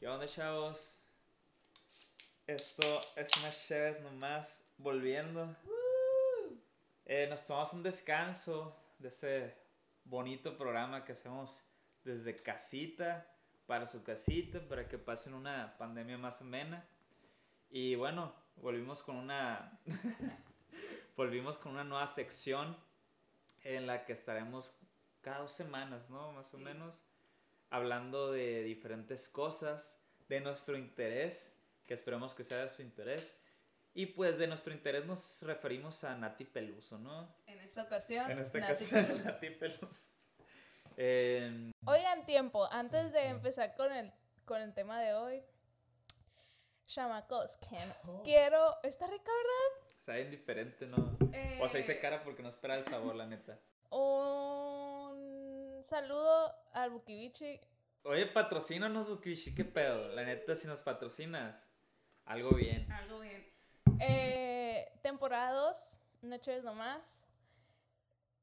¿Qué onda, chavos? Esto es una Cheves nomás volviendo. Eh, nos tomamos un descanso de este bonito programa que hacemos desde casita, para su casita, para que pasen una pandemia más amena. Y bueno, volvimos con una. volvimos con una nueva sección en la que estaremos cada dos semanas, ¿no? Más o menos hablando de diferentes cosas, de nuestro interés, que esperemos que sea de su interés. Y pues de nuestro interés nos referimos a Nati Peluso, ¿no? En esta ocasión, En esta Nati ocasión, Peluso. Nati Peluso. Eh, Oigan, tiempo, antes Sí, de empezar con el, con el tema de hoy, chamacos, Oh. quiero... ¿Está rica, sabe diferente, ¿no? verdad? O sea, hice Eh, cara porque no espera el sabor, la neta. Un saludo al Bukibichi. Oye, patrocínanos, Bukishi, qué pedo. La neta, si nos patrocinas, algo bien. Algo bien. Eh, temporada 2, noches nomás.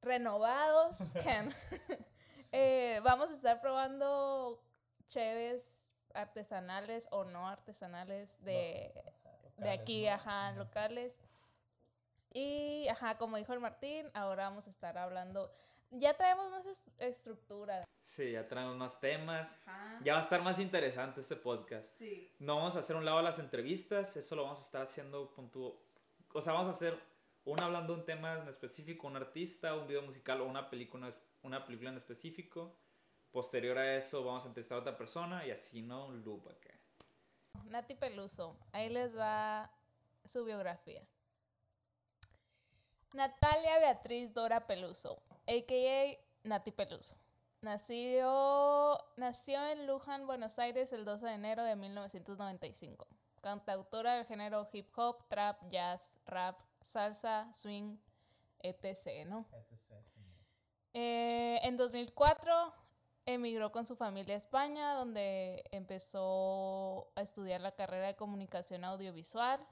Renovados. Ken. Eh, vamos a estar probando cheves artesanales o no artesanales de, de aquí, ajá, locales. Y, ajá, como dijo el Martín, ahora vamos a estar hablando. Ya traemos más es- estructura. Sí, ya traemos más temas. Ajá. Ya va a estar más interesante este podcast. Sí. No vamos a hacer un lado las entrevistas, eso lo vamos a estar haciendo punto. O sea, vamos a hacer una hablando de un tema en específico, un artista, un video musical o una película, una película en específico. Posterior a eso vamos a entrevistar a otra persona y así, ¿no? Un loop acá. Nati Peluso, ahí les va su biografía. Natalia Beatriz Dora Peluso, a.k.a. Nati Peluso. Nació, nació en Luján, Buenos Aires, el 12 de enero de 1995. Cantautora del género hip hop, trap, jazz, rap, salsa, swing, etc. ¿no? Eh, en 2004 emigró con su familia a España, donde empezó a estudiar la carrera de comunicación audiovisual.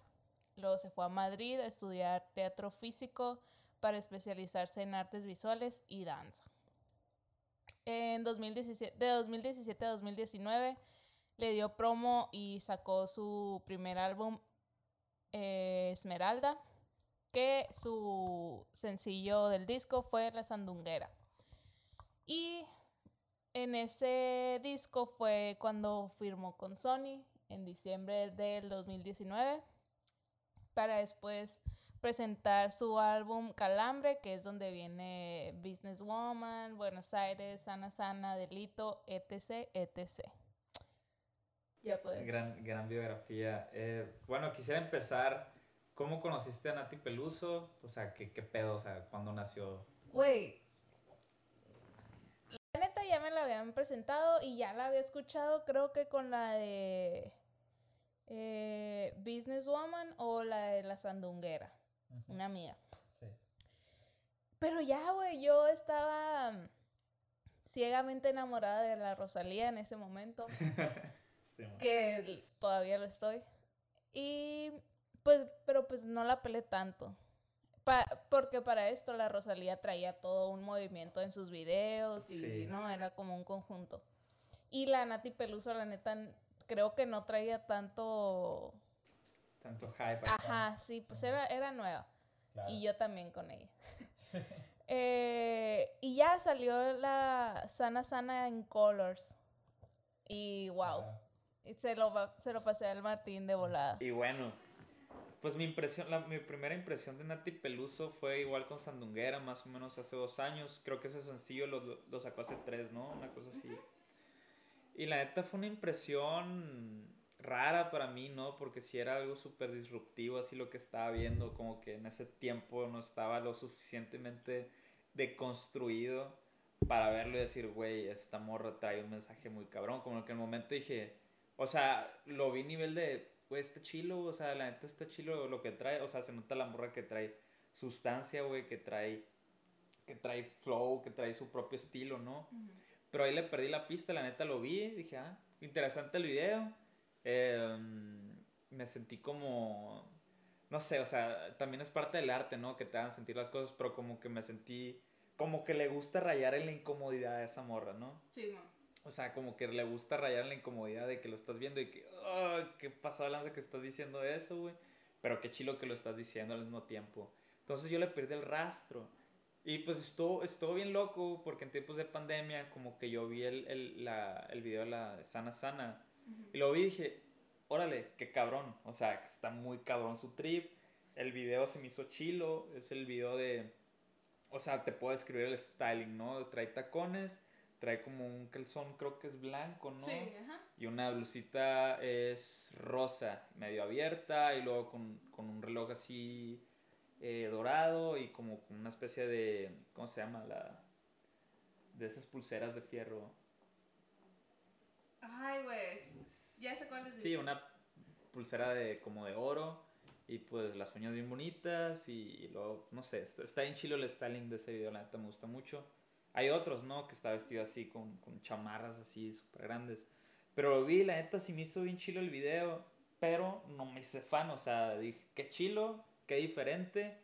Luego se fue a Madrid a estudiar teatro físico para especializarse en artes visuales y danza. En 2017, de 2017 a 2019 le dio promo y sacó su primer álbum eh, Esmeralda, que su sencillo del disco fue La Sandunguera. Y en ese disco fue cuando firmó con Sony en diciembre del 2019 para después presentar su álbum Calambre, que es donde viene Businesswoman, Buenos Aires, Sana Sana, Delito, etc, etc. Ya pues. Gran, gran biografía. Eh, bueno, quisiera empezar. ¿Cómo conociste a Nati Peluso? O sea, ¿qué, qué pedo? O sea, ¿cuándo nació? Güey. La neta ya me la habían presentado y ya la había escuchado, creo que con la de eh, Businesswoman o la de La Sandunguera, una amiga. Sí. Pero ya, güey, yo estaba mm, ciegamente enamorada de la Rosalía en ese momento, Sí, que todavía lo estoy. Y pues, pero pues no la pelé tanto. Pa- porque para esto la Rosalía traía todo un movimiento en sus videos y Sí. no, era como un conjunto. Y la Nati Peluso, la neta, creo que no traía tanto... Tanto hype. acá. Ajá, sí, pues era, era nueva. Claro. Y yo también con ella. Eh, y ya salió la Sana Sana en Colors. Y wow. Claro. Y se lo, se lo pasé al Martín de volada. Y bueno, pues mi impresión, la, mi primera impresión de Nati Peluso fue igual con Sandunguera, más o menos hace dos años. Creo que ese sencillo lo, lo- lo sacó hace tres, ¿no? Una cosa así. Y la neta fue una impresión rara para mí, ¿no? Porque si era algo súper disruptivo, así lo que estaba viendo, como que en ese tiempo no estaba lo suficientemente deconstruido para verlo y decir, güey, esta morra trae un mensaje muy cabrón. Como que en el momento dije, o sea, lo vi a nivel de, güey, está chilo, o sea, la neta está chilo lo que trae, o sea, se nota la morra que trae sustancia, güey, que trae, que trae flow, que trae su propio estilo, ¿no? Pero ahí le perdí la pista, la neta lo vi, dije, ah, interesante el video. Eh, me sentí como, no sé, o sea, también es parte del arte, ¿no? Que te hagan sentir las cosas, pero como que me sentí, como que le gusta rayar en la incomodidad a esa morra, ¿no? Sí, o sea, como que le gusta rayar la incomodidad de que lo estás viendo y que, oh, qué pasada lanza que estás diciendo eso, güey. Pero qué chilo que lo estás diciendo al mismo tiempo. Entonces yo le perdí el rastro. Y pues estuvo, estuvo bien loco porque en tiempos de pandemia como que yo vi el, el, la, el video de la Sana Sana. Y lo vi y dije, órale, qué cabrón. O sea, está muy cabrón su trip. El video se me hizo chilo. Es el video de... O sea, te puedo describir el styling, ¿no? Trae tacones trae como un calzón, creo que es blanco, ¿no? Sí, ajá. Y una blusita es rosa, medio abierta, y luego con, con un reloj así eh, dorado y como una especie de, ¿cómo se llama? La, de esas pulseras de fierro. Ay, güey. Ya sé cuál es. Sí, una pulsera de como de oro y pues las uñas bien bonitas y, luego, no sé, está, bien chilo el styling de ese video, la neta me gusta mucho. Hay otros, ¿no? Que está vestido así con, con chamarras así súper grandes. Pero lo vi, la neta sí me hizo bien chilo el video, pero no me hice fan, o sea, dije, qué chilo, qué diferente,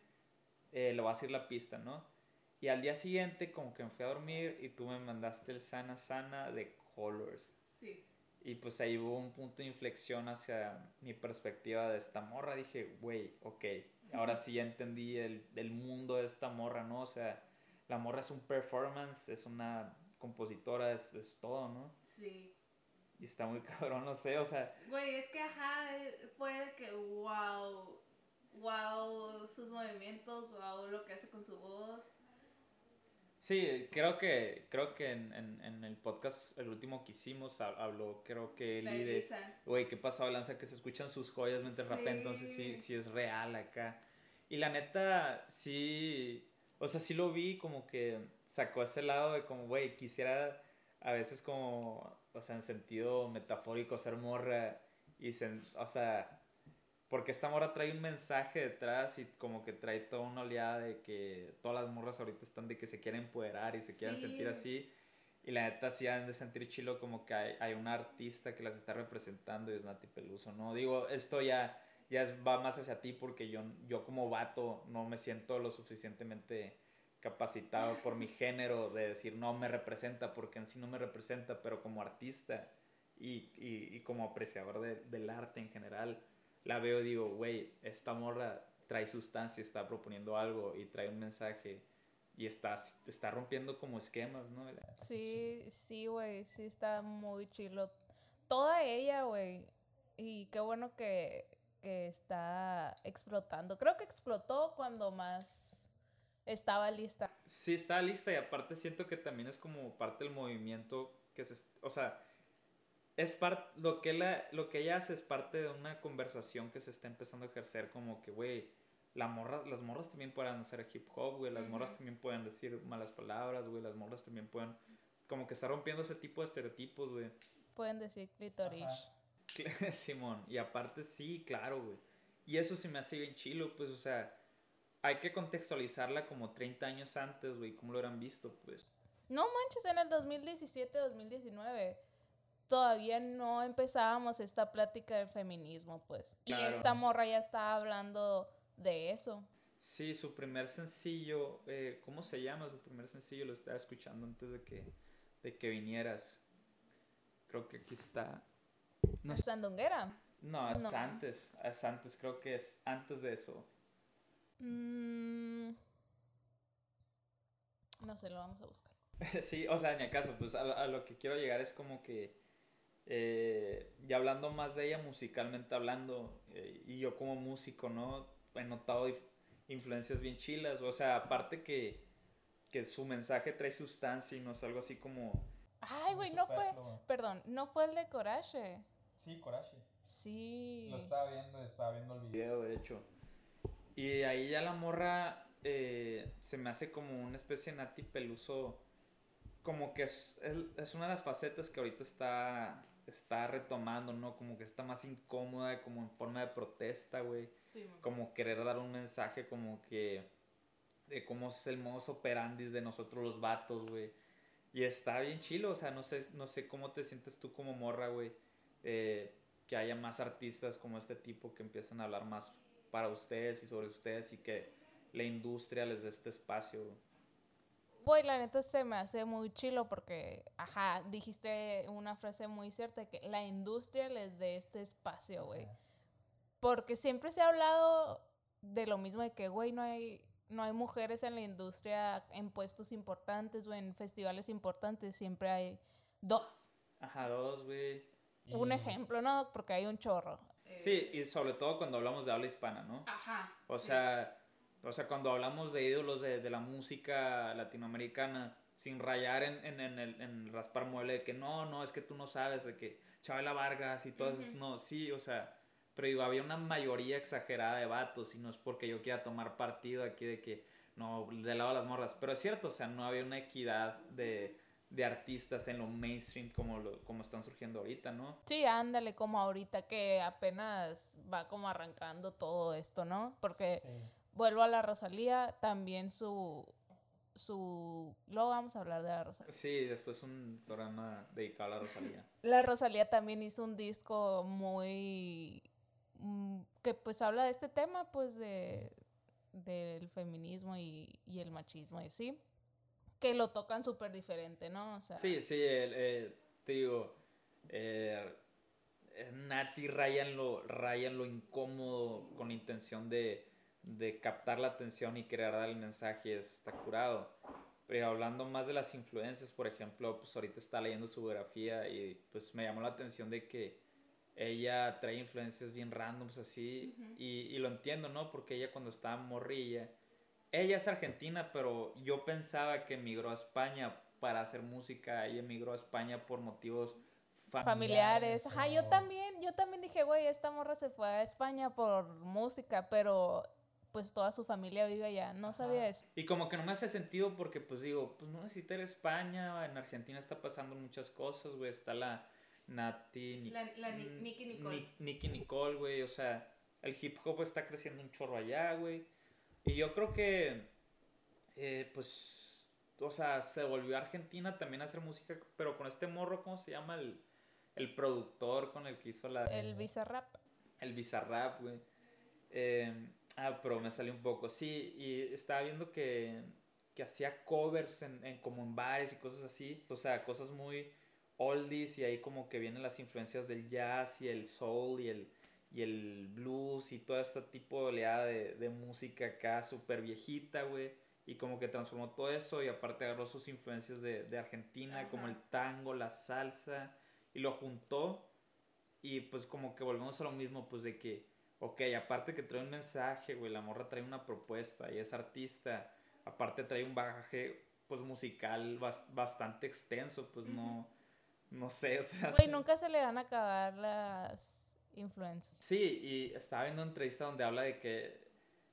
eh, le voy a hacer la pista, ¿no? Y al día siguiente como que me fui a dormir y tú me mandaste el Sana Sana de Colors. Sí. Y pues ahí hubo un punto de inflexión hacia mi perspectiva de esta morra. Dije, güey, ok, ahora sí ya entendí el, el mundo de esta morra, ¿no? O sea, la morra es un performance, es una compositora, es, es todo, ¿no? Sí. Y está muy cabrón, no sé, o sea. Güey, es que ajá, fue que wow, wow sus movimientos, wow lo que hace con su voz. Sí, creo que, creo que en, en, en el podcast, el último que hicimos, ha- habló, creo que Eli de, güey, qué pasó, Lanza, que se escuchan sus joyas mientras Sí. rapea, entonces sí, sí es real acá. Y la neta, sí, o sea, sí lo vi como que sacó ese lado de como, güey, quisiera a veces como, o sea, en sentido metafórico ser morra y, o sea, porque esta morra trae un mensaje detrás y como que trae toda una oleada de que todas las morras ahorita están de que se quieren empoderar y se quieren Sí. sentir así. Y la neta sí han de sentir chilo como que hay, hay una artista que las está representando y es Nati Peluso, ¿no? Digo, esto ya, ya va más hacia ti porque yo, yo como vato no me siento lo suficientemente capacitado por mi género de decir no me representa porque en sí no me representa, pero como artista y, y, y como apreciador de- del arte en general, la veo y digo, güey, esta morra trae sustancia, está proponiendo algo y trae un mensaje y está, está rompiendo como esquemas, ¿no? Sí, sí, güey, sí está muy chilo. Toda ella, güey. Y qué bueno que, que está explotando. Creo que explotó cuando más estaba lista. Sí, está lista y aparte siento que también es como parte del movimiento que se... O sea, es parte... Lo, que la, lo que ella hace es parte de una conversación que se está empezando a ejercer como que, güey, la morra, las morras también pueden hacer hip hop, güey, las morras también pueden decir malas palabras, güey, las morras también pueden... Como que está rompiendo ese tipo de estereotipos, güey. Pueden decir clitorish. Simón, y aparte sí, claro, güey. Y eso se me hace bien chilo, pues, o sea, hay que contextualizarla como 30 años antes, güey, como lo hubieran visto, pues. No manches, en el 2017-2019 todavía no empezábamos esta plática del feminismo, pues. Claro. Y esta morra ya estaba hablando de eso. Sí, su primer sencillo, eh, ¿cómo se llama su primer sencillo? Lo estaba escuchando antes de que, de que vinieras. Creo que aquí está. No, sé- Sandunguera. no, es No. antes, es antes, creo que es antes de eso. Mm, no sé, lo vamos a buscar. Sí, o sea, ni acaso, pues a, a lo que quiero llegar es como que, eh, ya hablando más de ella musicalmente hablando, eh, y yo como músico, ¿no? He notado influencias bien chilas, o sea, aparte que, que su mensaje trae sustancia y no es algo así como... Ay, güey, no fue. Perdón, no fue el de Coraje. Sí, Coraje. Sí. Lo estaba viendo, estaba viendo el video. de hecho. Y ahí ya la morra eh, se me hace como una especie de Nati Peluso. Como que es, es- es una de las facetas que ahorita está, está retomando, ¿no? Como que está más incómoda, como en forma de protesta, güey. Sí. Como querer dar un mensaje como que de cómo es el modus operandi de nosotros los vatos, güey. Y está bien chilo, o sea, no sé, no sé cómo te sientes tú como morra, güey. eh, que haya más artistas como este tipo que empiezan a hablar más para ustedes y sobre ustedes y que la industria les dé este espacio. güey. Güey, la neta se me hace muy chilo porque, ajá, dijiste una frase muy cierta que la industria les dé este espacio, güey. Porque siempre se ha hablado de lo mismo de que, güey, no hay, no hay mujeres en la industria en puestos importantes o en festivales importantes, siempre hay dos. Ajá, dos, güey. Un Y- ejemplo, ¿no? Porque hay un chorro. Sí, y sobre todo cuando hablamos de habla hispana, ¿no? Ajá. O sea, o sea, cuando hablamos de ídolos de, de la música latinoamericana, sin rayar en, en, en el, en raspar mueble de que no, no, es que tú no sabes, de que Chabela Vargas y todo eso, Ujú. no, sí, o sea, pero digo, había una mayoría exagerada de vatos y no es porque yo quiera tomar partido aquí de que, no, de lado a las morras, pero es cierto, o sea, no había una equidad de, de artistas en lo mainstream como, lo, como están surgiendo ahorita, ¿no? Sí, ándale, como ahorita que apenas va como arrancando todo esto, ¿no? Porque Sí. Vuelvo a la Rosalía, también su su luego vamos a hablar de la Rosalía. Sí, después un programa dedicado a la Rosalía. La Rosalía también hizo un disco muy mm, que pues habla de este tema pues de del feminismo y, y el machismo y así que lo tocan súper diferente, ¿no? O sea, Sí, sí, el, te digo, eh, Nati raya en, lo, lo incómodo con la intención de, de captar la atención y querer dar el mensaje, está curado. Pero hablando más de las influencias, por ejemplo, pues ahorita está leyendo su biografía y pues me llamó la atención de que ella trae influencias bien randoms así Ujú. y, y lo entiendo, ¿no? Porque ella cuando estaba morrilla, ella es argentina, pero yo pensaba que emigró a España para hacer música. Ella emigró a España por motivos familiares. familiares. Ajá, yo también, yo también dije, güey, esta morra se fue a España por música, pero pues toda su familia vive allá. No sabía eso. Y como que no me hace sentido porque, pues digo, pues no necesita ir a España. En Argentina está pasando muchas cosas, güey. Está la Nati, Ni- La- la Ni- Nicole. Ni- Nicki Nicole, güey. O sea, el hip hop está creciendo un chorro allá, güey. Y yo creo que, eh, pues, o sea, se volvió a Argentina también a hacer música, pero con este morro, ¿cómo se llama? El, el productor con el que hizo la... El Bizarrap. El Bizarrap, güey. Eh, ah, pero me salió un poco. Sí, y estaba viendo que, que hacía covers en, en- como en bares y cosas así. O sea, cosas muy oldies y ahí como que vienen las influencias del jazz y el soul y el, y el blues y todo este tipo de oleada de, de música acá súper viejita, güey. Y como que transformó todo eso y aparte agarró sus influencias de, de Argentina, como el tango, la salsa, y lo juntó. Y pues como que volvemos a lo mismo, pues de que, ok, aparte que trae un mensaje, güey, la morra trae una propuesta y es artista, aparte trae un bagaje, pues musical bas- bastante extenso, pues no, no sé, o sea... Güey, nunca se le van a acabar las influencias. Sí, y estaba viendo una entrevista donde habla de que,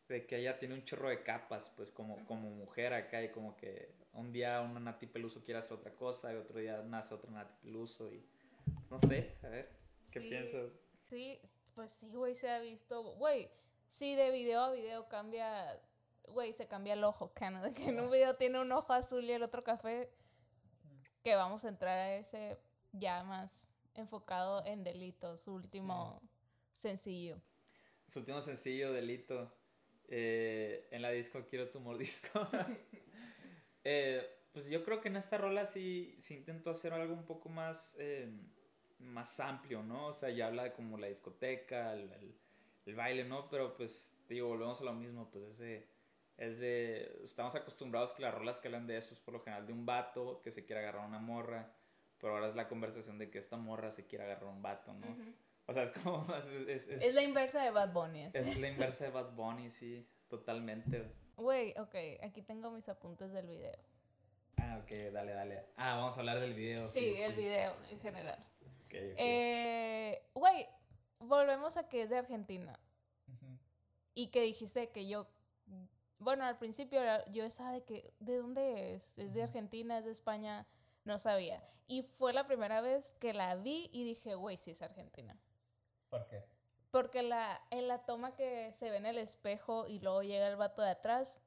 de que ella tiene un chorro de capas, pues como, como mujer acá, y como que un día una Nati Peluso quiere hacer otra cosa, y otro día nace otra Nati Peluso, y pues, no sé, a ver, ¿qué Sí. piensas? Sí, pues sí, güey, se ha visto. Güey, sí, de video a video cambia. Güey, se cambia el ojo, cano, De que en un video tiene un ojo azul y el otro café. Que vamos a entrar a ese ya más enfocado en delito, su último sencillo. Su último sencillo, Delito, eh, en la disco Quiero tu mordisco. Eh, pues yo creo que en esta rola sí, sí intentó hacer algo un poco más, eh, más amplio, ¿no? O sea, ya habla de como la discoteca, el, el- el baile, ¿no? Pero pues, digo, volvemos a lo mismo, pues es de, es de, estamos acostumbrados que las rolas que hablan de eso es por lo general de un vato que se quiere agarrar a una morra, pero ahora es la conversación de que esta morra se quiere agarrar a un vato, ¿no? O sea, es como, es, es- es- Es la inversa de Bad Bunny. así. es la inversa de Bad Bunny, sí, totalmente. Güey, ok, aquí tengo mis apuntes del video. Ah, ok, dale, dale. Ah, vamos a hablar del video. Sí, el video en general. Ok, ok. Eh, Güey, volvemos a que es de Argentina. Y que dijiste que yo, bueno, al principio yo estaba de que, ¿de dónde es? ¿Es de Argentina? ¿Es de España? No sabía. Y fue la primera vez que la vi y dije, güey, sí es Argentina. ¿Por qué? Porque la, en la toma que se ve en el espejo y luego llega el vato de atrás,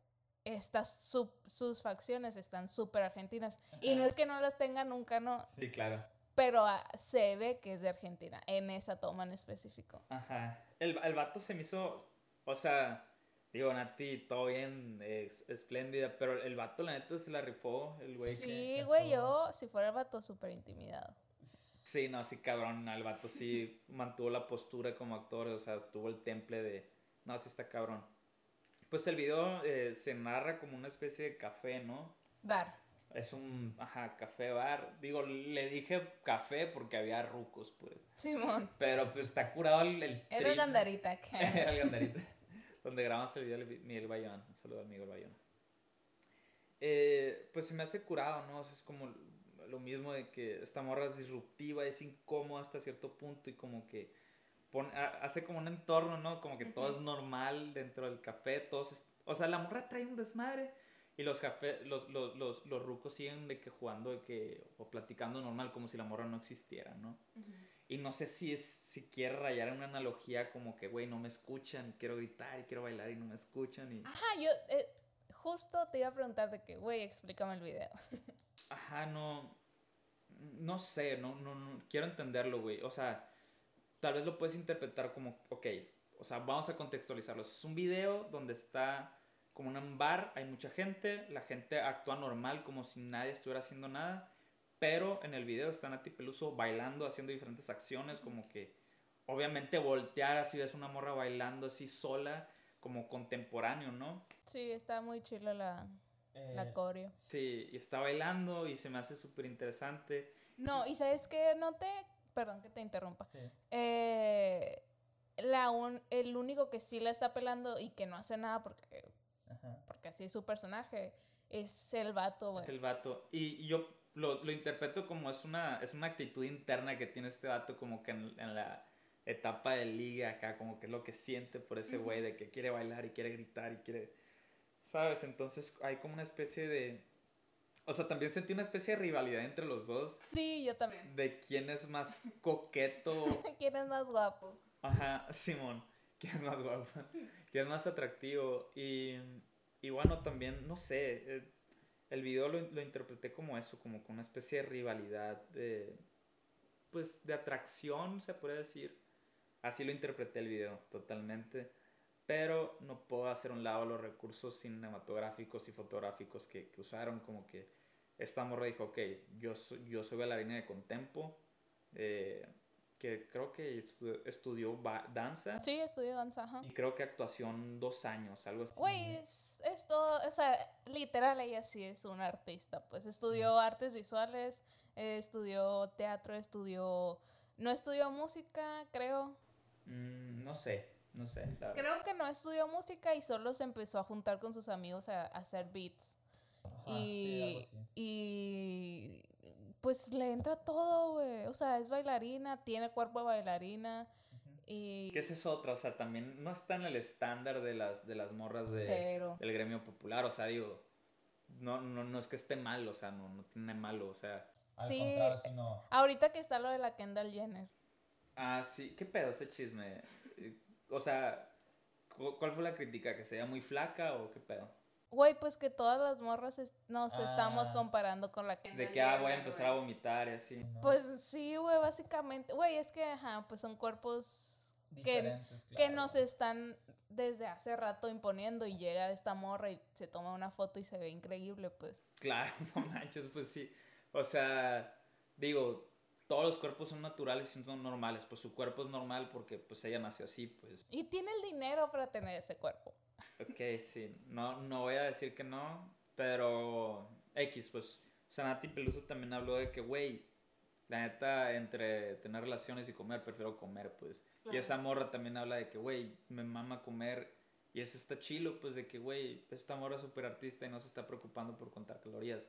está su- sus facciones están súper argentinas. Y no es que no las tenga nunca, no, Sí, claro. Pero ah, se ve que es de Argentina, en esa toma en específico. Ajá. El, el vato se me hizo, o sea, Digo, Nati, todo bien, es- espléndida, pero el vato, la neta, se la rifó, el güey. Sí, güey, yo, si fuera el vato, súper intimidado. Sí, no, sí, cabrón, el vato sí mantuvo la postura como actor, o sea, estuvo el temple de... No, sí está cabrón. Pues el video eh, se narra como una especie de café, ¿no? Bar. Es un, ajá, café bar. Digo, le dije café porque había rucos, pues. Simón. Pero pues está curado el... el Eres trip. gandarita. ¿qué? Era el gandarita. Donde grabamos el video de Miguel Bayón. Un saludo a Miguel Bayón. Eh, pues se me hace curado, ¿no? O sea, es como lo mismo de que esta morra es disruptiva, es incómoda hasta cierto punto y como que pone, ha- hace como un entorno, ¿no? Como que todo es normal dentro del café, todos... o sea, la morra trae un desmadre y los café, los, los, los, los rucos siguen de que jugando de que, o platicando normal como si la morra no existiera, ¿no? Y no sé si es si quiere rayar en una analogía como que, güey, no me escuchan, quiero gritar y quiero bailar y no me escuchan. Y... Ajá, yo eh, justo te iba a preguntar de que, güey, explícame el video. Ajá, no. No sé, no, no, no. Quiero entenderlo, güey. O sea, tal vez lo puedes interpretar como, ok, o sea, vamos a contextualizarlo. Es un video donde está como en un bar, hay mucha gente, la gente actúa normal como si nadie estuviera haciendo nada, pero en el video está Nati Peluso bailando, haciendo diferentes acciones, como que obviamente voltear así ves una morra bailando así sola, como contemporáneo, ¿no? Sí, está muy chila la, la Eh, coreo. Sí, y está bailando y se me hace súper interesante. No, y sabes que no te. Perdón que te interrumpa. sí. Eh, la un- el único que sí la está pelando y que no hace nada porque, Porque así es su personaje es el vato, güey. Es el vato. Y, y yo lo, lo interpreto como es una, es una actitud interna que tiene este vato como que en, en la etapa de liga acá, como que es lo que siente por ese güey de que quiere bailar y quiere gritar y quiere... ¿Sabes? Entonces hay como una especie de... O sea, también sentí una especie de rivalidad entre los dos. Sí, yo también. De quién es más coqueto. ¿Quién es más guapo? Ajá, Simón. ¿Quién es más guapo? ¿Quién es más atractivo? Y, y bueno, también, no sé, eh, el video lo, lo interpreté como eso, como con una especie de rivalidad, de, pues, de atracción, se puede decir. Así lo interpreté el video, totalmente. Pero no puedo hacer un lado los recursos cinematográficos y fotográficos que, que usaron, como que esta morra dijo, ok, yo soy, yo soy bailarina de contempo, eh, que creo que estu- estudió danza Sí, estudió danza, ajá. y creo que actuación dos años, algo así. Güey, es, es todo, o sea, literal ella sí es una artista, pues estudió artes visuales, eh, estudió teatro, estudió, no estudió música, creo. Mm, no sé, no sé. la. Creo que no estudió música y solo se empezó a juntar con sus amigos a, a hacer beats. Ajá, sí, algo así. y pues le entra todo, güey. O sea, es bailarina, tiene cuerpo de bailarina y Que esa es otra, o sea, también no está en el estándar de las, de las morras de, cero. del gremio popular, o sea, digo, no, no, no es que esté mal, o sea, no, no tiene malo, o sea, Al Sí, sino. ahorita que está lo de la Kendall Jenner. ah, sí, ¿qué pedo ese chisme? Eh, O sea, cu- ¿cuál fue la crítica? ¿Que se veía muy flaca o qué pedo? Güey, pues que todas las morras es- nos estamos Ah. comparando con la Kendall De que, ah, voy a empezar a vomitar y así. ¿no? Pues sí, güey, básicamente. Güey, es que, ajá, pues son cuerpos que, Diferentes, que claro. nos están desde hace rato imponiendo y llega esta morra y se toma una foto y se ve increíble, pues. Claro, no manches, pues sí. O sea, digo, todos los cuerpos son naturales y son normales. Pues su cuerpo es normal porque pues ella nació así, pues. Y tiene el dinero para tener ese cuerpo. Ok, sí. No, no voy a decir que no, pero X, pues. Sanati Peluso también habló de que, güey, la neta, entre tener relaciones y comer, prefiero comer, pues. Y esa morra también habla de que, güey, me mama comer. Y eso está chilo, pues, de que, güey, esta morra es súper artista y no se está preocupando por contar calorías.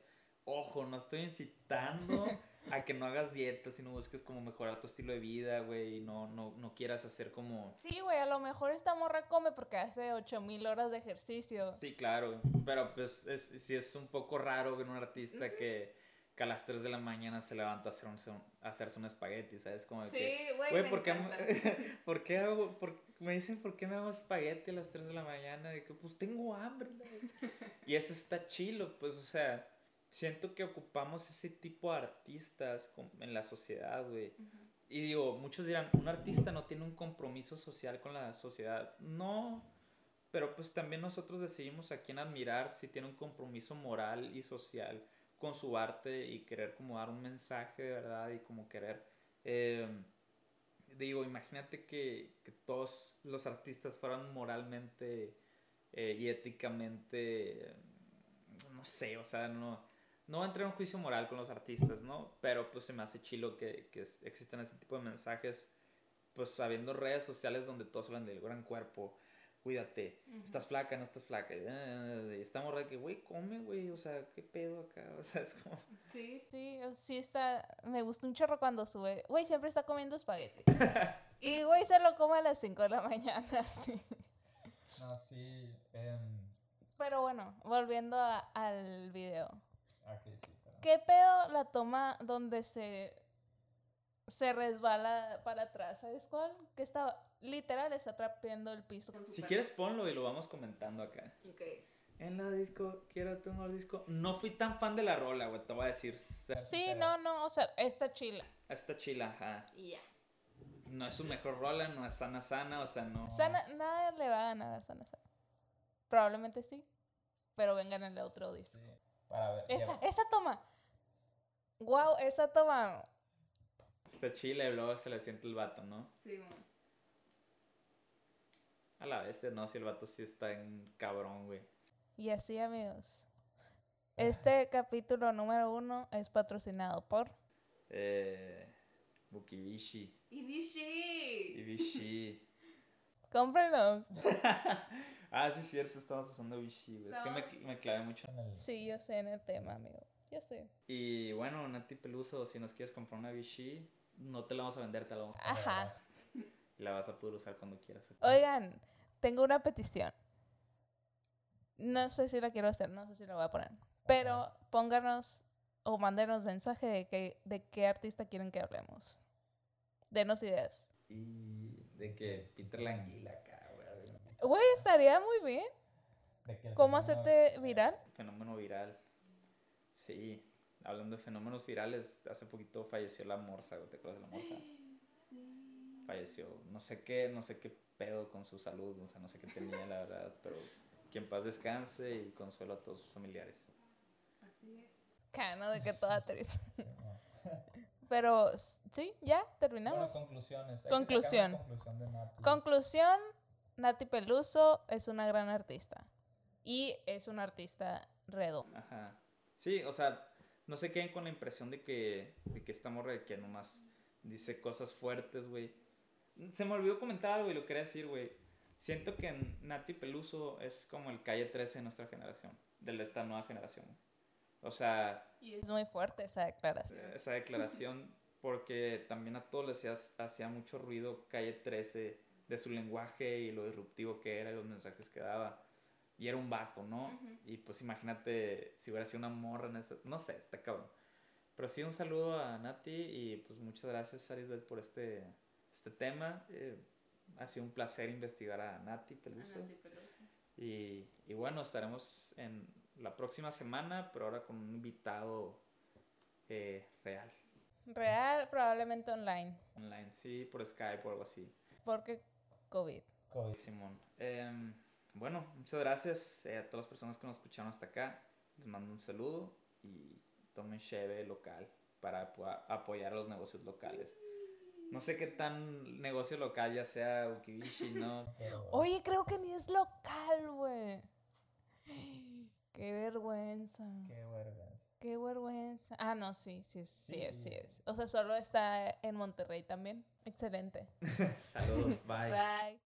Ojo, no estoy incitando a que no hagas dietas y no busques como mejorar tu estilo de vida, güey, y no, no, no quieras hacer como... Sí, güey, a lo mejor esta morra come porque hace 8000 horas de ejercicio. Sí, claro, pero pues es, sí es un poco raro ver un artista que, que a las 3 de la mañana se levanta a, hacer un, a hacerse un espagueti, ¿sabes? Como de que, güey. güey, ¿por qué, ¿por qué hago, por- me dicen por qué me hago espagueti a las 3 de la mañana? De que pues tengo hambre. güey. y eso está chilo, pues, o sea, siento que ocupamos ese tipo de artistas en la sociedad, güey. Y digo, muchos dirán, un artista no tiene un compromiso social con la sociedad. No, pero pues también nosotros decidimos a quién admirar si tiene un compromiso moral y social con su arte y querer como dar un mensaje de verdad y como querer... eh, digo, imagínate que, que todos los artistas fueran moralmente eh, y éticamente, no sé, o sea, no, no va a entrar en un juicio moral con los artistas, ¿no? Pero pues se me hace chilo que, que existan este tipo de mensajes, pues habiendo redes sociales donde todos hablan del gran cuerpo, cuídate, estás flaca, no estás flaca, eh, estamos de que, güey, come, güey, o sea, ¿qué pedo acá? O sea, es como... Sí, sí, o- sí está. Me gusta un chorro cuando sube. Güey, siempre está comiendo espagueti. y güey se lo come a las 5 de la mañana. sí. No, sí. em, Pero bueno, volviendo a- al video. Sí, pero. ¿Qué pedo la toma donde se se resbala para atrás? ¿Sabes cuál? Que está literal está trapeando el piso. Si quieres ponlo y lo vamos comentando acá. Ok. En la disco, quiero no disco. No fui tan fan de la rola, güey, te voy a decir. Sí, no, no, o sea, está chila. Está chila, ajá. Y ya. No es su mejor rola, no es sana sana, o sea, no. Sana- nada le va a ganar a Sana Sana. Probablemente sí. Pero vengan en el otro disco. Sí, para ver. Esa, esa toma. Wow, esa toma. Está chila y luego se le siente el vato, ¿no? Sí, A la vez, no, si el vato sí está en cabrón, güey. Y así, amigos. Este capítulo número uno es patrocinado por. Eh. Bukibishi. Ibishi. Ibishi. Cómprenos. ah, sí, es cierto, estamos usando Ibishi, güey. Es que me, me clavé mucho. en el- Sí, yo sé en el tema, amigo. Yo sé. Y bueno, Nati Peluso, si nos quieres comprar una Ibishi, no te la vamos a vender, te la vamos a Ajá. y la vas a poder usar cuando quieras. Oigan, tengo una petición. No sé si la quiero hacer, no sé si la voy a poner. Pero pónganos o mándenos mensaje de, que, de qué artista quieren que hablemos. Denos ideas. Y de que Peter Languila acá, güey. Estaría muy bien. ¿Cómo fenómeno- hacerte viral? Fenómeno viral. Sí, hablando de fenómenos virales, hace poquito falleció la morsa, ¿te acuerdas de la morsa? Falleció, no sé qué, no sé qué pedo con su salud, o sea, no sé qué tenía, la verdad, pero que en paz descanse y consuelo a todos sus familiares. Cano de que toda triste. Sí. Pero sí, ya Bueno, terminamos. conclusiones. que sacar Conclusión. conclusión. Conclusión, Nati Peluso es una gran artista. Y es un artista redondo. Ajá. Sí, o sea, no se queden con la impresión de que, de que esta morra de que nomás dice cosas fuertes, güey. Se me olvidó comentar algo y lo quería decir, güey. Siento que Nati Peluso es como el calle 13 de nuestra generación, de esta nueva generación. O sea, Y es muy fuerte esa declaración. esa declaración, porque también a todos les hacía, hacía mucho ruido calle 13 de su lenguaje y lo disruptivo que era y los mensajes que daba. Y era un vato, ¿no? Ujú. Y pues imagínate si hubiera sido una morra en este... No sé, está cabrón. Pero sí, un saludo a Nati y pues muchas gracias, Arisbeth, por este, este tema. Eh, ha sido un placer investigar a Nati Peluso. Y, y bueno, estaremos en la próxima semana, pero ahora con un invitado eh, real, Real, probablemente online. online, sí, por Skype o algo así. Porque COVID. COVID. Simón. Em, bueno, muchas gracias eh, a todas las personas que nos escucharon hasta acá. Les mando un saludo y tomen cheve local para apo- apoyar a los negocios locales. No sé qué tan negocio local ya sea Ukibishi, ¿no? Pero, Oye, creo que ni es local, güey. Qué vergüenza. Qué vergüenza. Qué vergüenza. Ah, no, sí, sí, sí, es, sí Sí. es. O sea, solo está en Monterrey también. Excelente. Saludos, bye. Bye.